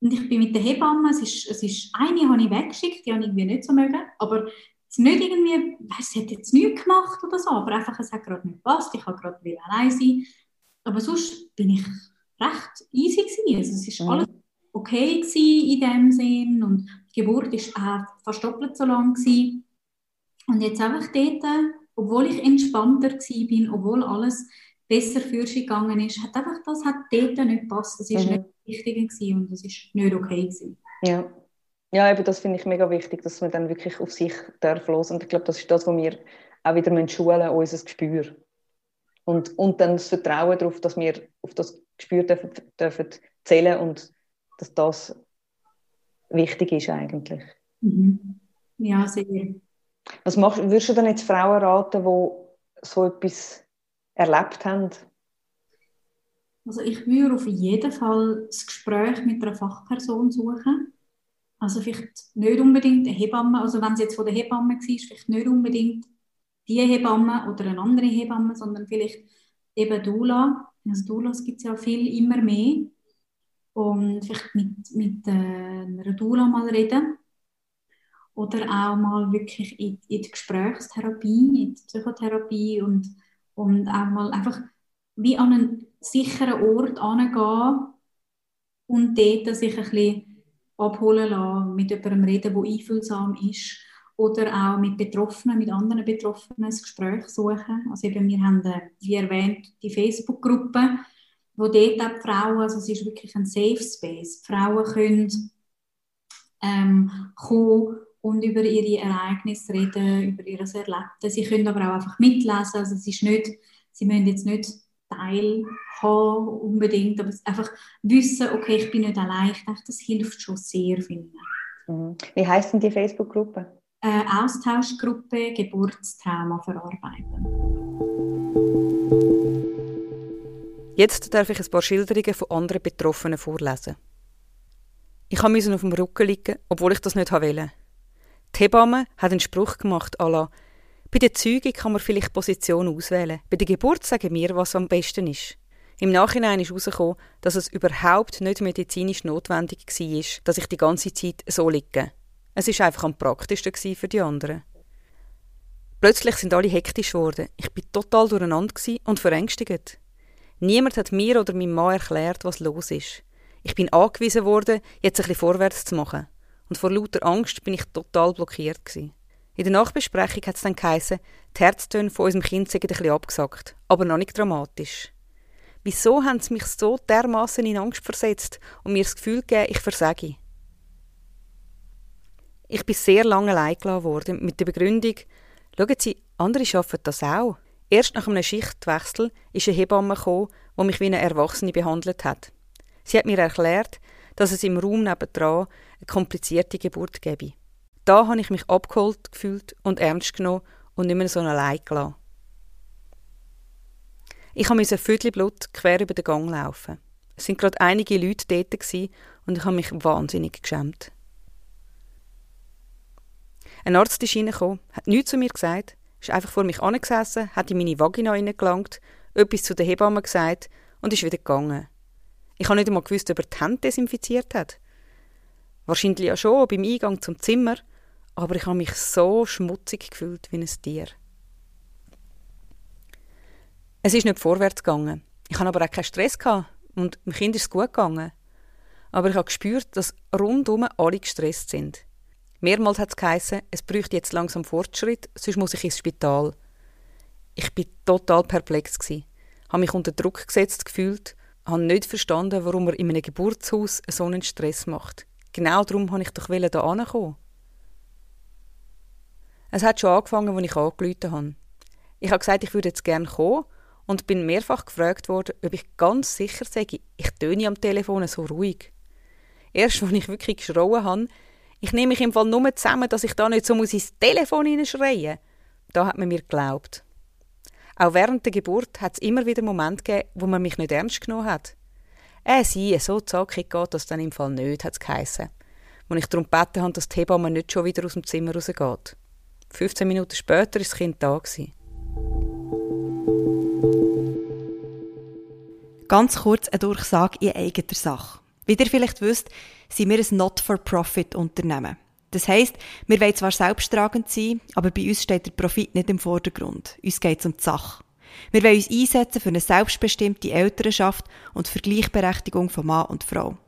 und ich bin mit der Hebamme, es ist, es ist eine habe ich weggeschickt, die habe ich irgendwie nicht so mögen, aber es nicht irgendwie, weißt, sie hat jetzt nichts gemacht oder so, aber einfach, es hat gerade nicht gepasst, ich habe gerade allein sein. Aber sonst bin ich recht easy gewesen. Also es ist mhm. alles okay gewesen in dem Sinn und die Geburt war auch fast doppelt so lang gewesen. Und jetzt einfach dort, obwohl ich entspannter war, obwohl alles besser für sie gegangen ist, hat einfach das hat dort nicht gepasst. Das war mhm. nicht richtig und das war nicht okay gewesen.
Ja. Ja, eben das finde ich mega wichtig, dass man dann wirklich auf sich darf los. Und ich glaube, das ist das, was wir auch wieder schulen unser Gespür. Und, und dann das Vertrauen darauf, dass wir auf das Gespür dürfen, dürfen zählen und dass das wichtig ist eigentlich.
Mhm. Ja, sehr.
Was machst, würdest du denn jetzt Frauen raten, die so etwas erlebt haben?
Also ich würde auf jeden Fall das Gespräch mit einer Fachperson suchen. Also vielleicht nicht unbedingt eine Hebamme, also wenn es jetzt von der Hebamme war, vielleicht nicht unbedingt die Hebamme oder eine andere Hebamme, sondern vielleicht eben Dula. Also Doulas gibt es ja viel, immer mehr. Und vielleicht mit, mit äh, einer Dula mal reden oder auch mal wirklich in, in die Gesprächstherapie, in die Psychotherapie und, und auch mal einfach wie an einen sicheren Ort angehen und dort sich ein bisschen abholen lassen, mit jemandem reden, der einfühlsam ist oder auch mit Betroffenen, mit anderen Betroffenen ein Gespräch suchen. Also eben, wir haben, äh, wie erwähnt, die Facebook-Gruppe, wo dort auch die Frauen, also es ist wirklich ein Safe Space, die Frauen können ähm, kommen und über ihre Ereignisse reden, über ihr Erlebte. Sie können aber auch einfach mitlesen. Also es ist nicht, sie müssen jetzt nicht Teil haben unbedingt, aber einfach wissen, okay, ich bin nicht allein. Ich denke, das hilft schon sehr vielen.
Mhm. Wie heißt denn die Facebook-Gruppe?
Äh, Austauschgruppe Geburtstrauma verarbeiten.
Jetzt darf ich ein paar Schilderungen von anderen Betroffenen vorlesen. Ich musste auf dem Rücken liegen, obwohl ich das nicht wollte. Die Hebamme hat einen Spruch gemacht, la, bei der Zeugung kann man vielleicht Position auswählen. Bei der Geburt sagen wir, was am besten ist. Im Nachhinein ist herausgekommen, dass es überhaupt nicht medizinisch notwendig war, dass ich die ganze Zeit so liege. Es war einfach am praktischsten für die anderen. Plötzlich sind alle hektisch geworden. Ich bin total durcheinander und verängstigt. Niemand hat mir oder meinem Mann erklärt, was los ist. Ich bin angewiesen worden, jetzt ein bisschen vorwärts zu machen und vor lauter Angst bin ich total blockiert gewesen. In der Nachbesprechung hat es dann geheißen, die Herztöne von unserem Kind sind bisschen abgesackt, aber noch nicht dramatisch. Wieso haben sie mich so dermaßen in Angst versetzt und mir das Gefühl gegeben, ich versage? Ich bin sehr lange allein gelassen worden mit der Begründung, schauen Sie, andere schaffen das auch. Erst nach einem Schichtwechsel ist eine Hebamme die mich wie eine Erwachsene behandelt hat. Sie hat mir erklärt, dass es im Raum nebendran komplizierte Geburt gebe. Da habe ich mich abgeholt gefühlt und ernst genommen und nicht mehr so allein gelassen. Ich musste Viertel Blut quer über den Gang laufen. Es sind gerade einige Leute dort und ich habe mich wahnsinnig geschämt. Ein Arzt ist reingekommen, hat nichts zu mir gesagt, ist einfach vor mich angesessen, hat in meine Vagina reingelangt, etwas zu der Hebamme gesagt und ist wieder gegangen. Ich habe nicht einmal gewusst, ob er die Hände desinfiziert hat. Wahrscheinlich ja schon beim Eingang zum Zimmer, aber ich habe mich so schmutzig gefühlt wie ein Tier. Es ist nicht vorwärts gegangen. Ich hatte aber auch keinen Stress gehabt und dem Kind ist es gut gegangen. Aber ich habe gespürt, dass rundum alle gestresst sind. Mehrmals hat es geheißen, es bräuchte jetzt langsam Fortschritt, sonst muss ich ins Spital. Ich bin total perplex gsi, habe mich unter Druck gesetzt gefühlt, habe nicht verstanden, warum man in einem Geburtshaus so einen Stress macht. Genau darum wollte ich doch hier ankommen. Es hat schon angefangen, als ich angerufen habe. Ich habe gesagt, ich würde jetzt gerne kommen und bin mehrfach gefragt worden, ob ich ganz sicher sage, ich töne am Telefon so ruhig. Erst als ich wirklich geschrauen habe, ich nehme mich im Fall nur zusammen, dass ich da nicht so muss ins Telefon hineinschreien da hat man mir geglaubt. Auch während der Geburt hat es immer wieder Momente gegeben, wo man mich nicht ernst genommen hat. Äh, sie, so zackig geht das dann im Fall nicht, hat es geheissen. Als ich darum gebeten habe, dass die Hebamme nicht schon wieder aus dem Zimmer rausgeht. 15 Minuten später war das Kind da. Gewesen.
Ganz kurz eine Durchsage in eigener Sache. Wie ihr vielleicht wisst, sind wir ein Not-for-Profit-Unternehmen. Das heisst, wir wollen zwar selbsttragend sein, aber bei uns steht der Profit nicht im Vordergrund. Uns geht es um die Sache. Wir wollen uns einsetzen für eine selbstbestimmte Elternschaft und für Gleichberechtigung von Mann und Frau.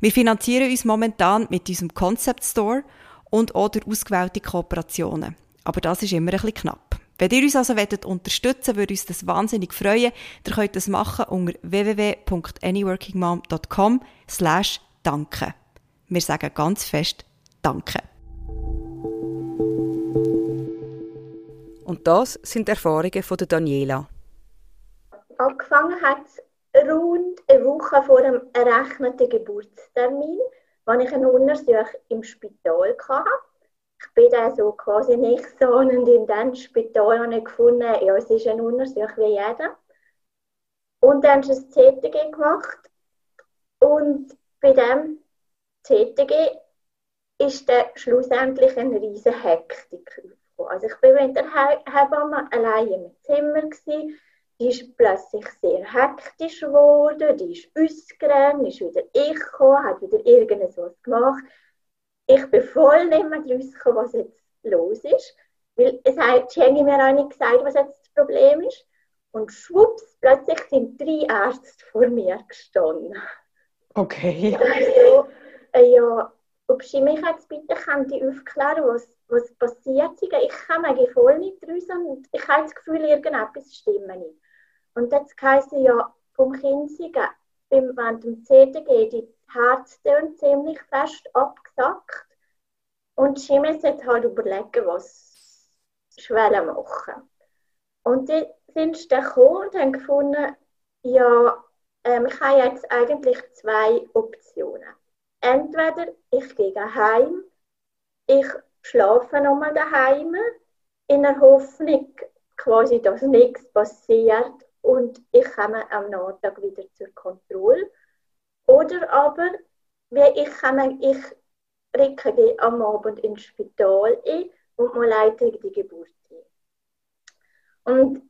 Wir finanzieren uns momentan mit unserem Concept Store und oder ausgewählte Kooperationen. Aber das ist immer ein bisschen knapp. Wenn ihr uns also unterstützen wollt, würde uns das wahnsinnig freuen. Ihr könnt das machen unter www.anyworkingmom.com slash danke. Wir sagen ganz fest Danke.
Und das sind Erfahrungen von der Daniela.
Angefangen hat es rund eine Woche vor dem errechneten Geburtstermin, als ich einen Untersuch im Spital hatte ich bin dann so quasi nicht so und in diesem Spital habe ich gefunden, ja, es ist ein Untersuch wie jeder. Und dann habe ich ein CTG gemacht und bei dem CTG ist dann schlussendlich eine riesige Hektik aufgekommen. Also ich bin mit der Hebamme allein im Zimmer gewesen. Die ist plötzlich sehr hektisch geworden, die ist ausgerannt, ist wieder ich gekommen, hat wieder irgendetwas gemacht ich bin voll nicht mehr rausgekommen, was jetzt los ist. Weil es hat Jenny mir auch nicht gesagt, was jetzt das Problem ist. Und schwupps, plötzlich sind drei Ärzte vor mir gestanden.
Okay.
Also, äh, ja, ob sie mich jetzt bitte könnte aufklären, was, was passiert. Ich komme eigentlich voll nicht raus und ich habe das Gefühl, irgendetwas stimmt nicht. Und jetzt heisst ja, vom Kinsigen, während dem CTG, die Herztöne ziemlich fest abgesackt. Und sie müssen halt überlegen, was sie machen Und die sind dann gekommen und haben gefunden, ja, ähm, ich habe jetzt eigentlich zwei Optionen. Entweder ich gehe heim, ich schlafe nochmal daheim, in der Hoffnung, quasi, dass nichts passiert und ich komme am Nachmittag wieder zur Kontrolle. Oder aber, wie ich komme, ich rücke am Abend ins Spital ein und man leitet die Geburt ein. Und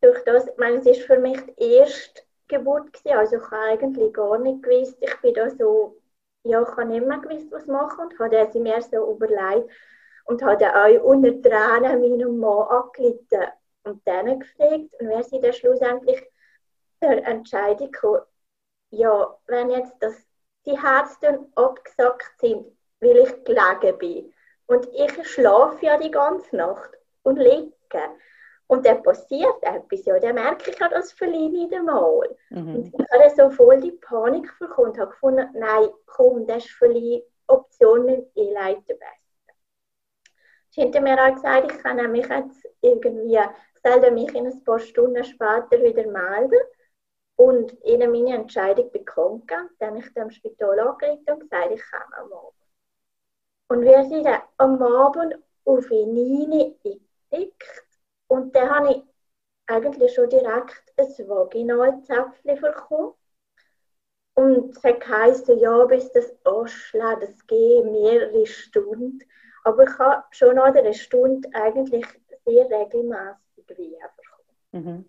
durch das, ich meine, es ist für mich die erste Geburt gewesen, also ich habe eigentlich gar nicht gewusst, ich bin da so, ja, ich habe nicht mehr gewusst, was machen und habe mir so überlegt und habe auch unter Tränen meinem Mann angerufen und dann gefragt und wer sie dann schlussendlich der Entscheidung gekommen, ja, wenn jetzt das, die Herzen abgesackt sind, weil ich gelegen bin und ich schlafe ja die ganze Nacht und liege und dann passiert etwas, ja, dann merke ich ja das vielleicht nicht einmal. Mhm. Und ich habe so voll die Panik bekommen und habe gefunden, nein, komm, das ist vielleicht Option mit E-Leiter besser. Sie haben mir auch gesagt, ich kann mich jetzt irgendwie, ich soll mich in ein paar Stunden später wieder melden und ihnen meine Entscheidung gegeben. Dann habe ich dem Spital angerufen und gesagt, ich komme am Abend. Und wir sind dann am Abend auf Inine eingedickt und dann habe ich eigentlich schon direkt ein Vaginalzäpfchen bekommen. Und es hat geheißen, ja, bis das anschlägt, das geht mehrere Stunden. Aber ich habe schon nach einer Stunde eigentlich sehr regelmäßig Wehen bekommen. Mhm.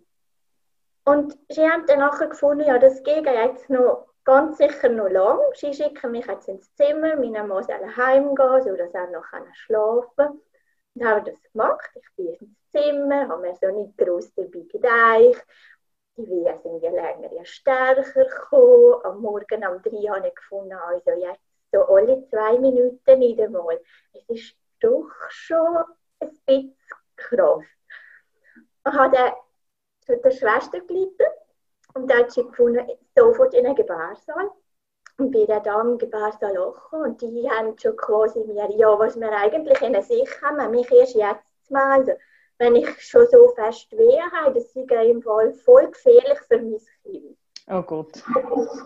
Und sie haben dann nachher gefunden, ja, das geht jetzt noch ganz sicher noch lang. Sie schicken mich jetzt ins Zimmer, meine Mann soll heimgehen, sodass er noch schlafen kann. Und haben das gemacht. Ich bin ins Zimmer, habe mir so nicht groß dabei gedacht. die Wehen sind ja länger, ja stärker gekommen. Am Morgen um drei habe ich gefunden, also jetzt so alle zwei Minuten nicht einmal. Es ist doch schon ein bisschen krass. Ich habe dann zu der Schwester gelitten und da hat sie gefunden, sofort in den Gebärsaal. Und bin dann da im Gebärsaal gekommen und die haben schon quasi mir, ja, was wir eigentlich in sich haben, mich erst jetzt melden wenn ich schon so fest weh habe, das ist im Fall voll gefährlich für mein Kind.
Oh Gott.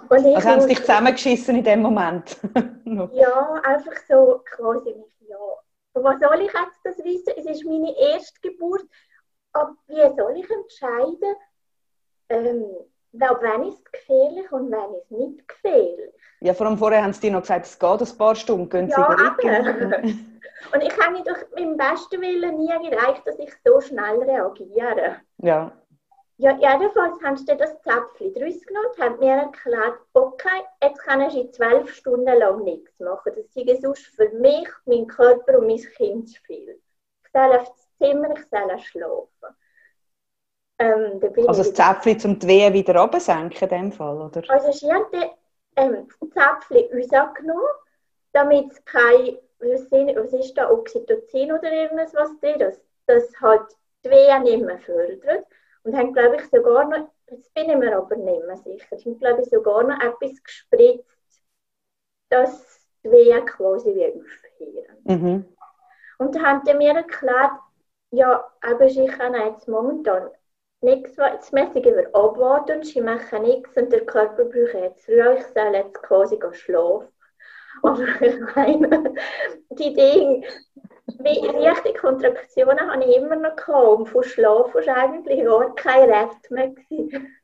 also haben sie dich zusammengeschissen in dem Moment?
ja, einfach so quasi ja. was soll ich jetzt das wissen? Es ist meine erste Geburt. Aber wie soll ich entscheiden, ähm, ab wann ist es gefährlich und wann ist es nicht gefährlich?
Ja, vor allem vorher haben sie dir noch gesagt, es geht ein paar Stunden, gehen
ja, sie Und ich habe durch meinem besten Willen nie gereicht, dass ich so schnell reagiere.
Ja.
Ja, jedenfalls haben sie das Zäpfchen draus genommen und haben mir erklärt, okay, jetzt kannst du zwölf Stunden lang nichts machen. Das ist sonst für mich, meinen Körper und mein Kind zu viel. Ich soll aufs Zimmer, ich soll schlafen.
Ähm, also das Zäpfchen zum die Wehen wieder runtersenken in dem Fall, oder?
Also sie haben ähm, das Zäpfchen rausgenommen, damit es kein was, ist da, Oxytocin oder irgendwas, was drin das, das halt die Wehen nicht mehr fördert. Und haben, glaube ich, sogar noch, jetzt bin ich mir aber nicht mehr sicher, haben, glaube ich, sogar noch etwas gespritzt, dass die Wehen quasi wie aufhören. Mhm. Und dann haben die mir erklärt, ja, aber sie können jetzt momentan nichts, das mäßig über abwarten sie machen nichts und der Körper braucht jetzt Ruhe, ich soll jetzt quasi schlafen. Aber ich meine, die Dinge, wie leichte Kontraktionen habe ich immer noch gehabt. Und von Schlaf war eigentlich gar kein Recht mehr. Gewesen.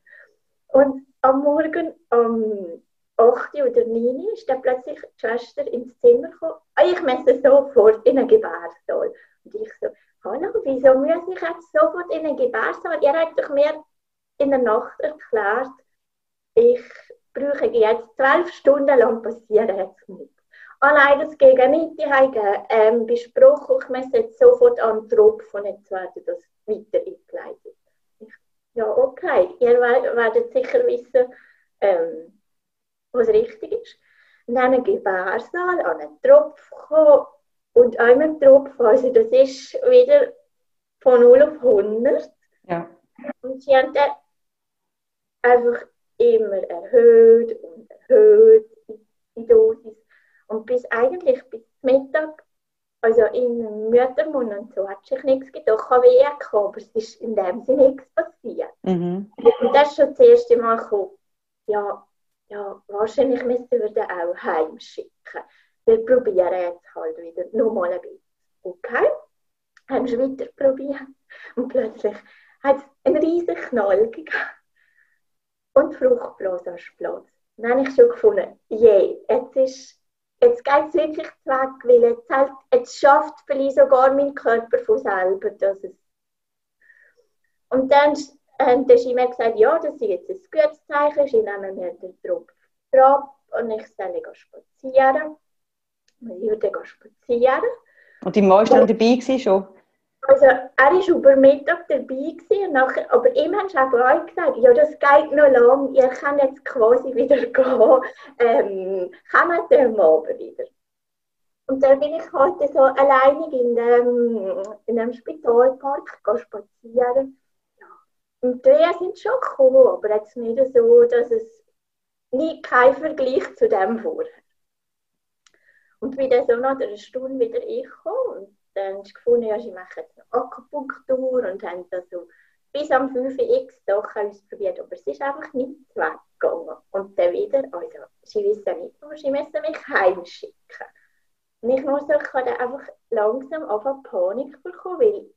Und am Morgen um 8 oder 9 ist dann plötzlich die Schwester ins Zimmer gekommen. Ah, ich müsse sofort in einen Gebärsaal. Und ich so, hallo, wieso muss ich jetzt sofort in einen Gebärsaal? Ihr habt doch mir in der Nacht erklärt, ich brauche jetzt zwölf Stunden lang passieren jetzt nichts. Allein das Gegenmittel haben ähm, besprochen, ich muss jetzt sofort an den Tropf und jetzt werden das weiter eingeleitet. Ja, okay, ihr werdet sicher wissen, ähm, was richtig ist. Und dann einen Gebärsaal, an einen Tropf kommen und einmal Tropf, also das ist wieder von 0 auf 100.
Ja.
Und sie haben dann einfach immer erhöht und erhöht die Dosis. Und bis eigentlich bis Mittag, also in Müttermund und so, hat sich nichts gedacht. Ich habe weh gekommen, aber es ist in dem Sinne nichts passiert. Mhm. Und das ist schon das erste Mal gekommen, ja, ja, wahrscheinlich müssen wir den auch heimschicken. Wir probieren jetzt halt wieder nochmal ein bisschen. Okay? Haben sie weiter probiert. Und plötzlich hat es einen riesigen Knall gegeben und die Fruchtblase ist Platz. Dann habe ich schon gefunden, je, jetzt, ist, jetzt geht es wirklich weg, weil jetzt, halt, jetzt schafft vielleicht sogar mein Körper von selber, dass es... Und dann haben die immer gesagt, ja, das ist jetzt ein gutes Zeichen, sie nehmen mir den Tropf drauf und ich soll spazieren. Ich würde spazieren.
Und die meisten waren dabei schon?
Also er war über Mittag dabei gewesen, nachher, aber ihm haben sie auch gesagt, ja das geht noch lang, ihr könnt jetzt quasi wieder gehen, ähm, kommt dann morgen wieder. Und dann bin ich heute so alleinig in dem, in dem Spitalpark spazieren. Und die Wehen sind schon gekommen, aber jetzt nicht so, dass es nie kein Vergleich zu dem vorher. Und wie dann so nach einer Stunde wieder ich komme dann sie gefunden, ja, sie machen jetzt noch Akupunktur und haben das so bis am 5x doch ausprobiert, aber es ist einfach nicht weggegangen. Und dann wieder, also, sie wissen nicht wo sie müssen mich heimschicken. Und ich muss so, ich habe dann einfach langsam anfangen Panik bekommen, weil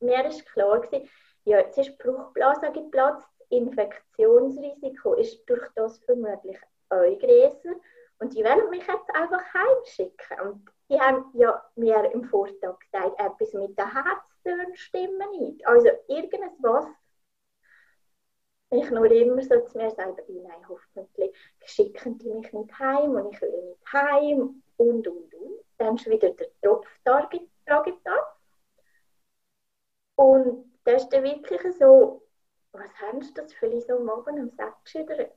mir ist klar gewesen, ja, jetzt ist Bruchblase geplatzt, Infektionsrisiko ist durch das vermutlich auch größer und die wollen mich jetzt einfach heimschicken. Und die haben ja mir im Vortag gesagt, etwas mit den Herztönen stimmen nicht. Also irgendwas. Ich nur immer so zu mir selber, nein, hoffentlich schicken die mich nicht heim und ich will nicht heim und, und, und. Dann ist wieder der Tropf da. Und das ist dann wirklich so, was haben sie das vielleicht so morgen um 6 Uhr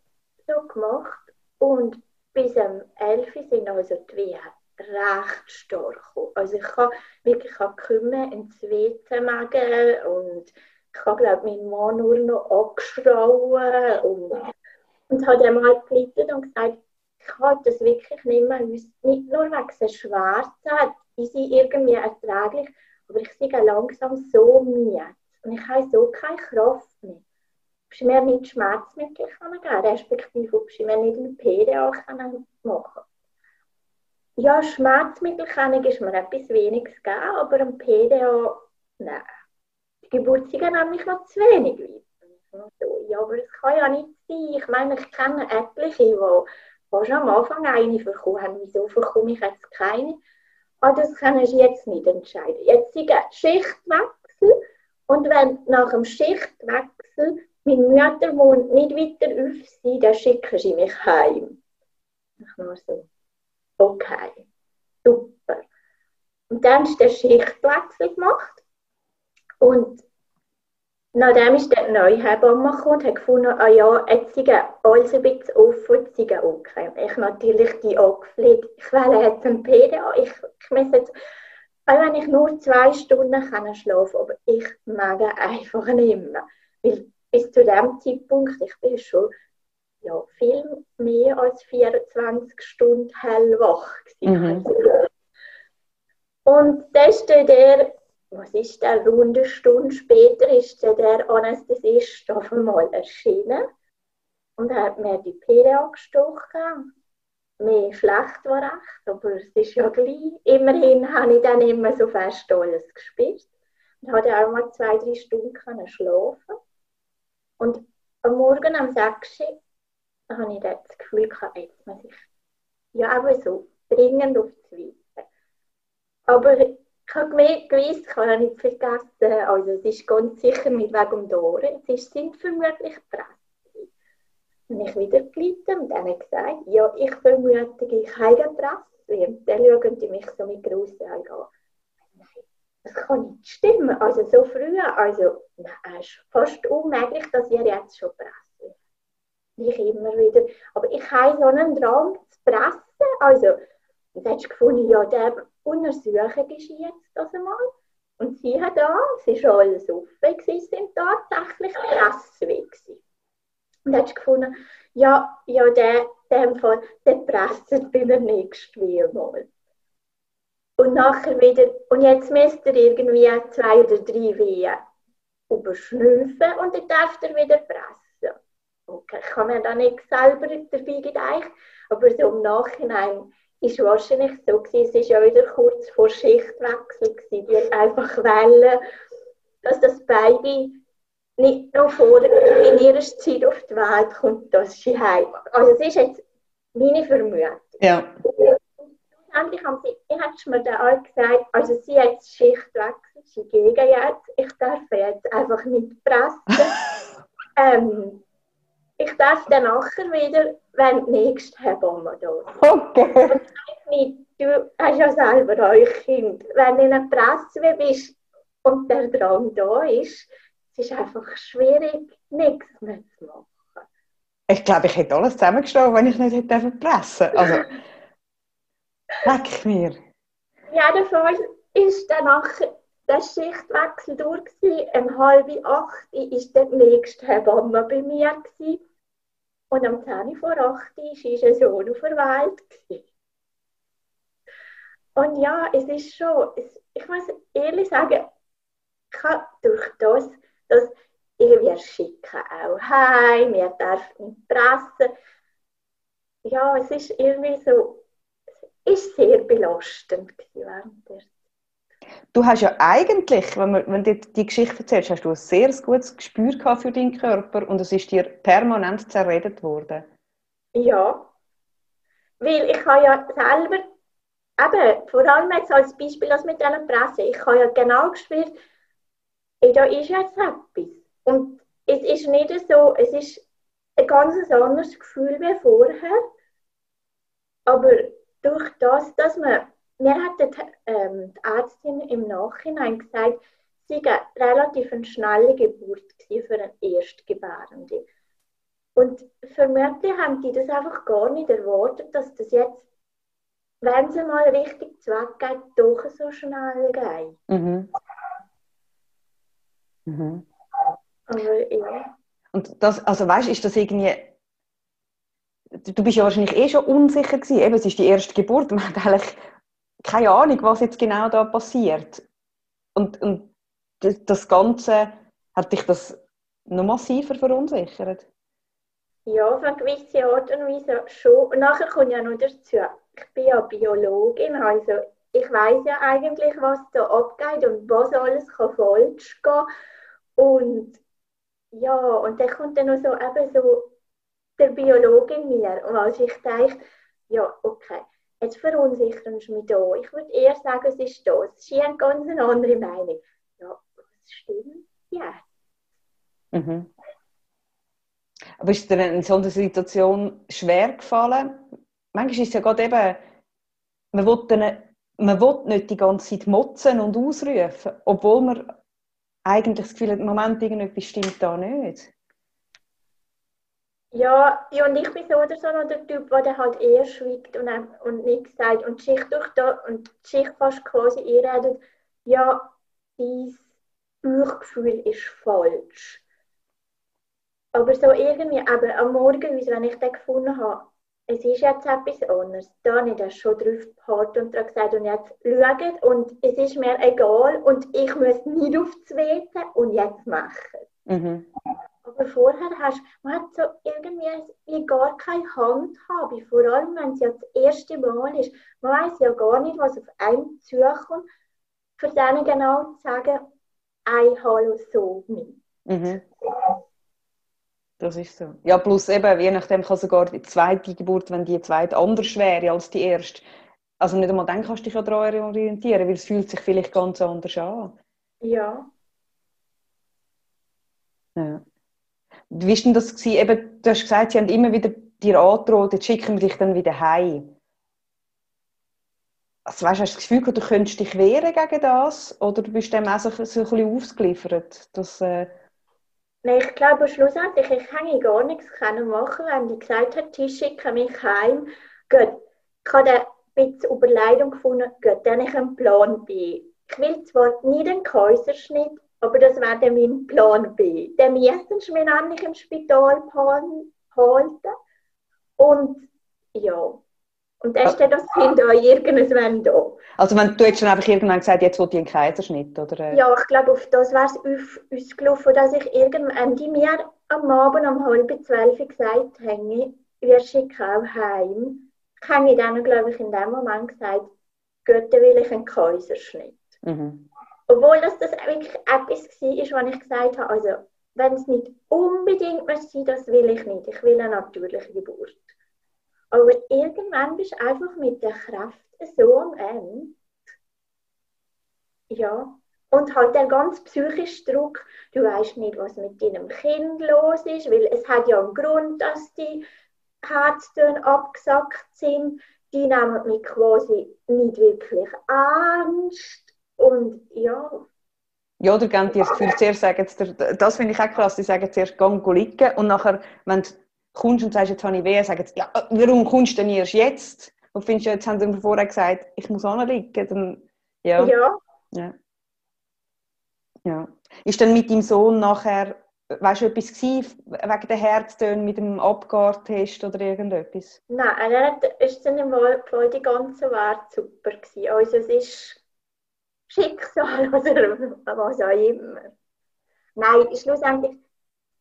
so gemacht? Und bis um 11 Uhr sind also die Wehen recht stark. Also ich kann wirklich kümmern, ins WC magen und ich habe, glaube meinen Mann nur noch angeschrauen und, und habe ihm halt gebeten und gesagt, ich kann das wirklich nicht mehr, nicht nur wegen der Schwerzen, die sind irgendwie erträglich, aber ich sehe langsam so müde und ich habe so keine Kraft mehr. Ob sie mir nicht Schmerzmittel geben respektive ob sie mir nicht eine PDA machen können. Ja, Schmerzmittelkennung ist mir etwas weniges gegeben, aber ein PDA, nein. Die Geburt sind nämlich noch zu wenig weit. Ja, aber es kann ja nicht sein. Ich meine, ich kenne etliche, die, schon am Anfang eine bekommen haben. Wieso bekomme ich jetzt keine? Aber das können sie jetzt nicht entscheiden. Jetzt ist Schichtwechsel und wenn nach dem Schichtwechsel mein Müttermund nicht weiter auf sein, dann schicken sie mich heim. Ich nur so okay, super. Und dann ist der Schichtwechsel gemacht und nachdem ist der neue Hebamme gekommen und hat gefunden, ah ja, jetzt sind alles ein bisschen offen, jetzt sind okay. Ich natürlich die angepflegt, ich will jetzt ein PDA, ich, ich muss jetzt, auch wenn ich nur zwei Stunden kann schlafen aber ich mag einfach nicht mehr. Weil bis zu dem Zeitpunkt, ich bin schon ja, viel mehr als 24 Stunden hellwach. Mhm. Und dann ist der, was ist der, rund eine Stunde später ist der Anästhesist auf einmal erschienen und hat mir die Pille angestochen. Mir schlecht war recht, aber es ist ja gleich. Immerhin habe ich dann immer so fest alles gespürt. Und hatte auch mal zwei, drei Stunden schlafen. Und am Morgen um 6 Uhr habe ich das Gefühl gehabt, jetzt muss ich ja aber so dringend auf die Weite. Aber ich habe gewusst, ich habe nicht vergessen, also es ist ganz sicher nicht wegen dem Ohren, es sind vermutlich Presse. Und ich wieder gelitten und dann gesagt, ja, ich vermute, ich habe Presse. Und dann schauen die mich so mit grossen Augen an. Nein, das kann nicht stimmen. Also so früh, also es ist fast unmöglich, dass ihr jetzt schon Presse ich immer wieder. Aber ich habe so einen Drang zu pressen. Also, dann hast du gefunden, ja, der untersuchen ist jetzt das einmal. Und sie hat da, es war alles offen, sie sind tatsächlich Presse. Und dann hast du gefunden, ja, ja, der, dem Fall, der presset bei der nächsten mal. Und nachher wieder, und jetzt müsst ihr irgendwie zwei oder drei Wehen überschnüffeln und dann darf ihr wieder pressen okay, ich kann mir da nicht selber dabei gedacht, aber so im Nachhinein ist wahrscheinlich so gewesen, es war ja wieder kurz vor Schichtwechsel gewesen, die einfach wollen, dass das Baby nicht noch vor in ihrer Zeit auf die Welt kommt, dass sie heim. Also es ist jetzt meine Vermutung.
Ja.
Schlussendlich haben sie, ich habe mir dann auch gesagt, also sie hat Schichtwechsel, sie gegen jetzt, ich darf jetzt einfach nicht pressen. ähm, ich darf dann nachher wieder, wenn die nächste Hebamme da ist.
Okay.
Nicht, du hast ja selber euch Kind. Wenn du in einer Presse bist und der Drang da ist, es ist einfach schwierig, nichts mehr zu machen.
Ich glaube, ich hätte alles zusammengestellt, wenn ich nicht hätte pressen Also, leck mir.
Ja, Fall ist dann nachher der Schichtwechsel durch. Um halb acht war der nächste Hebamme bei mir. Gewesen. Und am 10 vor 8 war unser Sohn auf der Welt. Und ja, es ist schon, ich muss ehrlich sagen, ich habe durch das, dass wir schicken auch heim, wir dürfen nicht pressen. Ja, es ist irgendwie so, es ist sehr belastend während der
Du hast ja eigentlich, wenn, man, wenn du die Geschichte erzählst, hast du ein sehr gutes Gespür für deinen Körper und es ist dir permanent zerredet worden.
Ja, weil ich habe ja selber, eben, vor allem jetzt als Beispiel als mit dieser Presse, ich habe ja genau gespürt, da ist jetzt etwas. Und es ist nicht so, es ist ein ganz anderes Gefühl wie vorher, aber durch das, dass man mir hat die, ähm, die Ärztin im Nachhinein gesagt, sie war relativ eine schnelle Geburt. für eine Erstgebärende. Und vermutlich haben die das einfach gar nicht erwartet, dass das jetzt, wenn sie mal richtig zweckgeht, doch so schnell geht. Mhm.
Mhm. Aber ja. Und das, also weißt, ist das irgendwie du bist ja wahrscheinlich eh schon unsicher gewesen. Eben, es ist die erste Geburt. Man hat eigentlich keine Ahnung, was jetzt genau da passiert. Und, und das Ganze, hat dich das noch massiver verunsichert?
Ja, auf eine gewisse Art und Weise schon. Und nachher kommt ja noch dazu, ich bin ja Biologin, also ich weiß ja eigentlich, was da abgeht und was alles kann falsch gehen Und ja, und dann kommt dann noch so eben so der Biologe in mir. Und als ich denke, ja, okay, jetzt verunsichern sie mich da. Ich würde eher sagen, es ist das. Ist eine ganz andere Meinung. Ja, das stimmt. Ja.
Mhm. Aber ist dir in so einer Situation schwer gefallen? Manchmal ist es ja gerade eben, man will, dann, man will nicht die ganze Zeit motzen und ausrufen, obwohl man eigentlich das Gefühl hat, im Moment irgendetwas stimmt da nicht.
Ja, ja, und ich bin so oder so noch der Typ, der halt eher schweigt und, und nichts sagt und die Schicht durch da und die Schicht fast quasi einredet, ja, dein Bauchgefühl ist falsch. Aber so irgendwie, aber am Morgen, wenn ich den gefunden habe, es ist jetzt etwas anderes. Da habe ich das schon drauf gehabt und gesagt, und jetzt schaut und es ist mir egal und ich muss nicht aufs WC und jetzt machen. Mhm. Aber vorher hast man hat so irgendwie gar keine Handhabe, vor allem wenn es ja das erste Mal ist. Man weiß ja gar nicht, was auf einen zukommt, für denen genau zu sagen, ein Hallo so nicht. Mhm.
Das ist so. Ja, plus eben, je nachdem kann sogar die zweite Geburt, wenn die zweite anders wäre als die erste, also nicht einmal dann kannst du dich ja daran orientieren, weil es fühlt sich vielleicht ganz anders an.
Ja.
Ja. Wie war denn das? Eben, du hast gesagt, sie haben immer wieder dir angedroht, jetzt schicken wir dich dann wieder heim. Also, weißt, hast du das Gefühl, du könntest dich wehren gegen das? Oder bist du dem auch so, so ein bisschen ausgeliefert? Dass, äh...
Nein, ich glaube schlussendlich, ich hätte gar nichts machen wenn die gesagt hat, die schicken mich heim. Gut, ich habe dann ein bisschen Überleidung gefunden, gut, dann habe ich einen Plan B. Ich will zwar nicht einen Kaiserschnitt, aber das wäre dann mein Plan B. Dann müssen mich nämlich im Spital halten. Und ja, und dann dann das Kind auch irgendwann da.
Also wenn du jetzt schon einfach irgendwann gesagt jetzt will ich einen Kaiserschnitt, oder?
Ja, ich glaube, auf das wäre es ausgelaufen, dass ich irgendwann, die mir am Abend um halb zwölf gesagt haben, wir schicken auch heim, habe ich dann, glaube ich, in dem Moment gesagt, dann will ich einen Kaiserschnitt. Mhm. Obwohl das, das wirklich etwas war, was ich gesagt habe, also wenn es nicht unbedingt muss sein, das will ich nicht. Ich will eine natürliche Geburt. Aber irgendwann bist du einfach mit der Kraft so am Ende. Ja. Und halt der ganz psychische Druck, du weißt nicht, was mit deinem Kind los ist, weil es hat ja einen Grund, dass die Herztöne abgesackt sind. Die nehmen mich quasi nicht wirklich ernst. Und ja.
Ja, oder geben dir das Gefühl, zuerst sagen sie, das finde ich auch krass, die sagen zuerst, geh liegen und nachher, wenn du kommst und sagst, jetzt habe ich weh, sagen sie, ja, warum kommst du denn erst jetzt? Und findest du, jetzt haben sie mir vorher gesagt, ich muss liegen. Dann, ja.
ja.
ja. Ja. Ist dann mit deinem Sohn nachher, weißt du, etwas gewesen, wegen der Herztöne mit dem Abgartest oder irgendetwas?
Nein, er ist dann im Fall die ganze Welt super gewesen. Also es ist Schicksal oder was auch immer. Nein, schlussendlich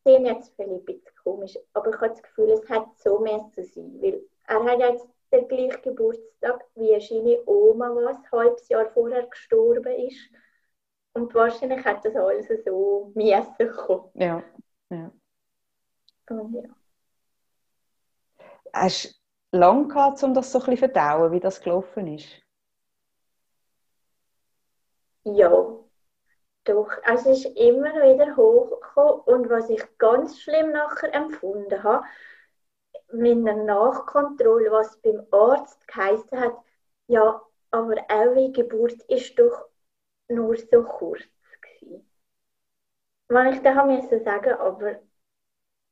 sind jetzt vielleicht ein bisschen komisch, aber ich habe das Gefühl, es hat so mehr zu sein, weil er hat jetzt den gleichen Geburtstag wie seine Oma, die ein halbes Jahr vorher gestorben ist. Und wahrscheinlich hat das alles so müssen kommen.
Ja, ja.
Und ja.
Hast du lange gehabt, um das so ein bisschen verdauen, wie das gelaufen ist?
Ja, doch. Es ist immer wieder hochgekommen und was ich ganz schlimm nachher empfunden habe, mit einer Nachkontrolle, was beim Arzt geheißen hat, ja, aber eure Geburt ist doch nur so kurz was ich da müssen sagen, aber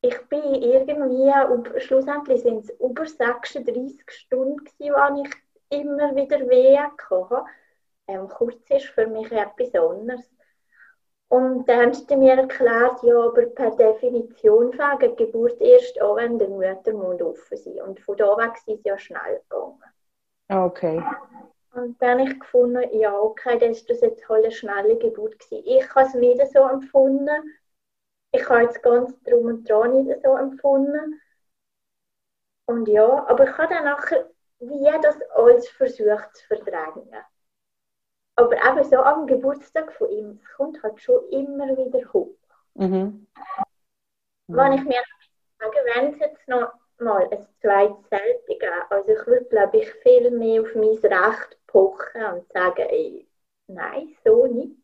ich bin irgendwie, schlussendlich sind es über 36 Stunden, gewesen, ich immer wieder Wehen hatte. Ähm, kurz ist für mich etwas anderes. Und dann haben sie mir erklärt, ja, aber per Definition fängt die Geburt erst an, wenn der Muttermund offen ist. Und von da weg sind sie ja schnell gegangen.
Ah, okay.
Und dann habe ich gefunden, ja, okay, dann ist das jetzt halt eine schnelle Geburt gewesen. Ich habe es nicht so empfunden. Ich habe jetzt ganz drum und dran nicht so empfunden. Und ja, aber ich habe dann nachher wie das alles versucht zu verdrängen. Aber eben so am Geburtstag von ihm, es kommt halt schon immer wieder hoch. Mhm. Wenn ich mir sage, wenn es jetzt noch mal ein zweites Selfie geben, also ich würde, glaube ich, viel mehr auf mein Recht pochen und sagen, ey, nein, so nicht.